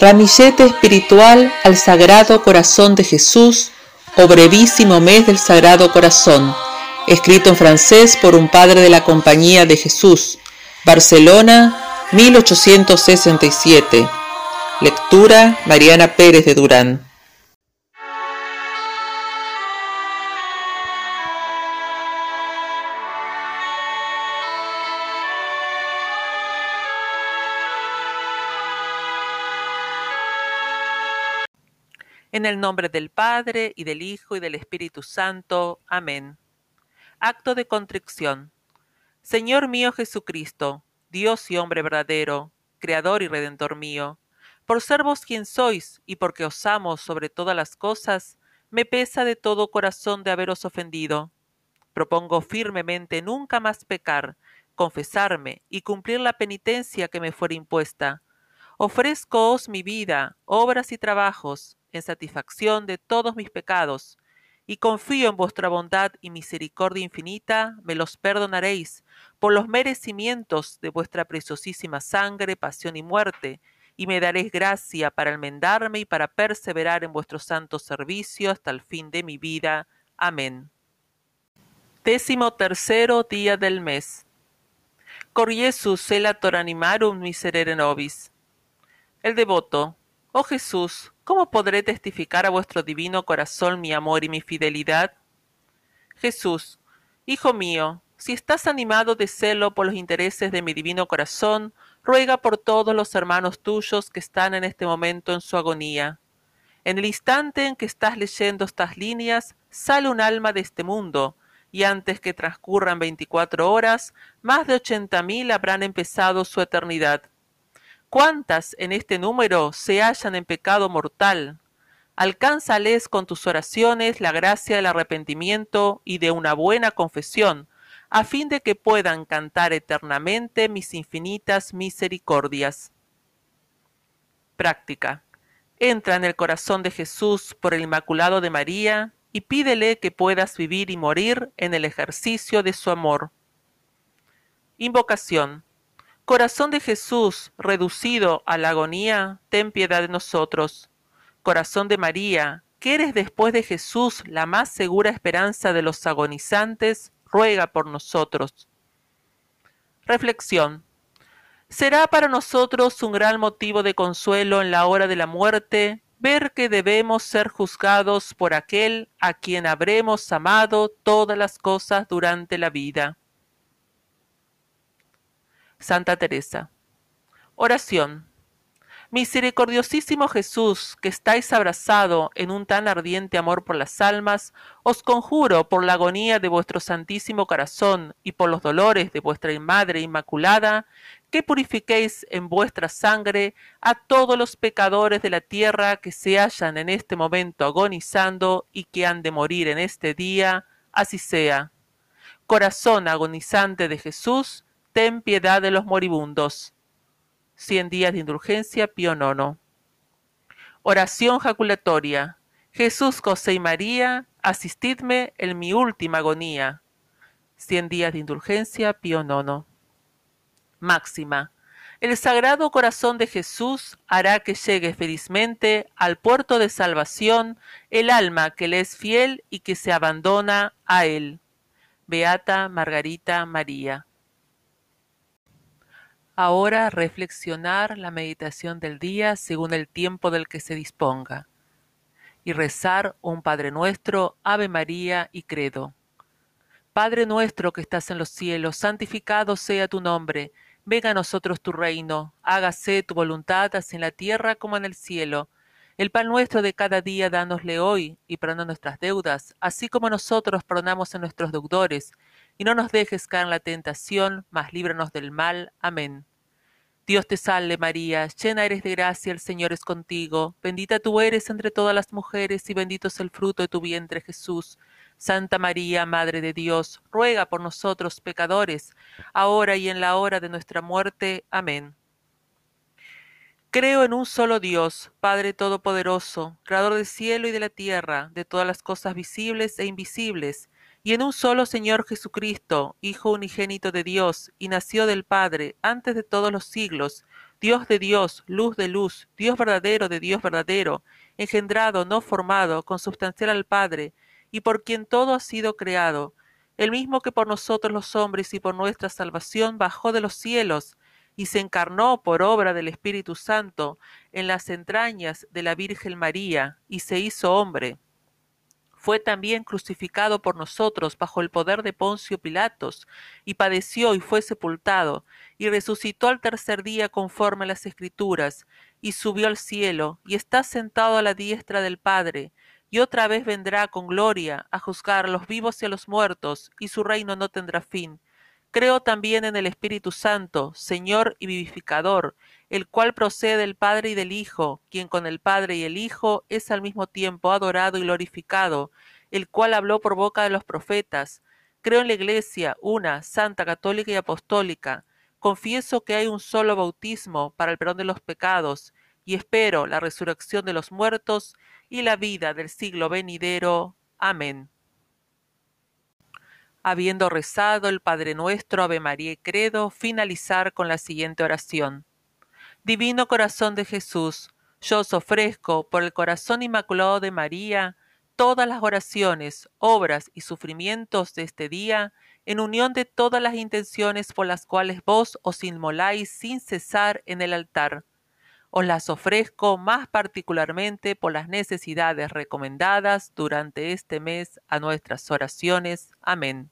Ramillete espiritual al Sagrado Corazón de Jesús o brevísimo mes del Sagrado Corazón, escrito en francés por un padre de la Compañía de Jesús, Barcelona, 1867. Lectura Mariana Pérez de Durán. En el nombre del Padre, y del Hijo, y del Espíritu Santo. Amén. Acto de contrición. Señor mío Jesucristo, Dios y hombre verdadero, Creador y Redentor mío, por ser vos quien sois, y porque os amo sobre todas las cosas, me pesa de todo corazón de haberos ofendido. Propongo firmemente nunca más pecar, confesarme y cumplir la penitencia que me fuera impuesta. Ofrezcoos mi vida, obras y trabajos, en satisfacción de todos mis pecados, y confío en vuestra bondad y misericordia infinita, me los perdonaréis por los merecimientos de vuestra preciosísima sangre, pasión y muerte, y me daréis gracia para enmendarme y para perseverar en vuestro santo servicio hasta el fin de mi vida. Amén. Décimo tercero día del mes. Cor Jesus celator animarum miserere nobis. El devoto, oh Jesús, ¿Cómo podré testificar a vuestro divino corazón mi amor y mi fidelidad? Jesús, Hijo mío, si estás animado de celo por los intereses de mi divino corazón, ruega por todos los hermanos tuyos que están en este momento en su agonía. En el instante en que estás leyendo estas líneas, sale un alma de este mundo, y antes que transcurran veinticuatro horas, más de ochenta mil habrán empezado su eternidad. ¿Cuántas en este número se hallan en pecado mortal? Alcánzales con tus oraciones la gracia del arrepentimiento y de una buena confesión, a fin de que puedan cantar eternamente mis infinitas misericordias. Práctica. Entra en el corazón de Jesús por el Inmaculado de María y pídele que puedas vivir y morir en el ejercicio de su amor. Invocación. Corazón de Jesús, reducido a la agonía, ten piedad de nosotros. Corazón de María, que eres después de Jesús la más segura esperanza de los agonizantes, ruega por nosotros. Reflexión. Será para nosotros un gran motivo de consuelo en la hora de la muerte ver que debemos ser juzgados por aquel a quien habremos amado todas las cosas durante la vida. Santa Teresa. Oración. Misericordiosísimo Jesús, que estáis abrazado en un tan ardiente amor por las almas, os conjuro por la agonía de vuestro santísimo corazón y por los dolores de vuestra Madre Inmaculada, que purifiquéis en vuestra sangre a todos los pecadores de la tierra que se hallan en este momento agonizando y que han de morir en este día, así sea. Corazón agonizante de Jesús, ten piedad de los moribundos. Cien días de indulgencia, Pío IX. Oración jaculatoria. Jesús, José y María, asistidme en mi última agonía. Cien días de indulgencia, Pío IX. Máxima. El Sagrado Corazón de Jesús hará que llegue felizmente al puerto de salvación el alma que le es fiel y que se abandona a él. Beata Margarita María. Ahora reflexionar la meditación del día según el tiempo del que se disponga y rezar un Padre nuestro, Ave María y Credo. Padre nuestro que estás en los cielos, santificado sea tu nombre, venga a nosotros tu reino, hágase tu voluntad así en la tierra como en el cielo. El pan nuestro de cada día dánosle hoy y perdona nuestras deudas, así como nosotros perdonamos a nuestros deudores, y no nos dejes caer en la tentación, mas líbranos del mal. Amén. Dios te salve María, llena eres de gracia, el Señor es contigo, bendita tú eres entre todas las mujeres y bendito es el fruto de tu vientre Jesús. Santa María, Madre de Dios, ruega por nosotros pecadores, ahora y en la hora de nuestra muerte. Amén. Creo en un solo Dios, Padre Todopoderoso, Creador del cielo y de la tierra, de todas las cosas visibles e invisibles, y en un solo Señor Jesucristo, Hijo unigénito de Dios, y nació del Padre antes de todos los siglos, Dios de Dios, luz de luz, Dios verdadero de Dios verdadero, engendrado, no formado, consubstancial al Padre, y por quien todo ha sido creado, el mismo que por nosotros los hombres y por nuestra salvación bajó de los cielos, y se encarnó por obra del Espíritu Santo en las entrañas de la Virgen María, y se hizo hombre fue también crucificado por nosotros bajo el poder de Poncio Pilatos, y padeció y fue sepultado, y resucitó al tercer día conforme a las Escrituras, y subió al cielo, y está sentado a la diestra del Padre, y otra vez vendrá con gloria a juzgar a los vivos y a los muertos, y su reino no tendrá fin. Creo también en el Espíritu Santo, Señor y vivificador, el cual procede del Padre y del Hijo, quien con el Padre y el Hijo es al mismo tiempo adorado y glorificado, el cual habló por boca de los profetas. Creo en la Iglesia, una, santa, católica y apostólica. Confieso que hay un solo bautismo para el perdón de los pecados, y espero la resurrección de los muertos y la vida del siglo venidero. Amén. Habiendo rezado el Padre Nuestro, Ave María y Credo, finalizar con la siguiente oración. Divino Corazón de Jesús, yo os ofrezco por el corazón inmaculado de María todas las oraciones, obras y sufrimientos de este día, en unión de todas las intenciones por las cuales vos os inmoláis sin cesar en el altar. Os las ofrezco más particularmente por las necesidades recomendadas durante este mes a nuestras oraciones. Amén.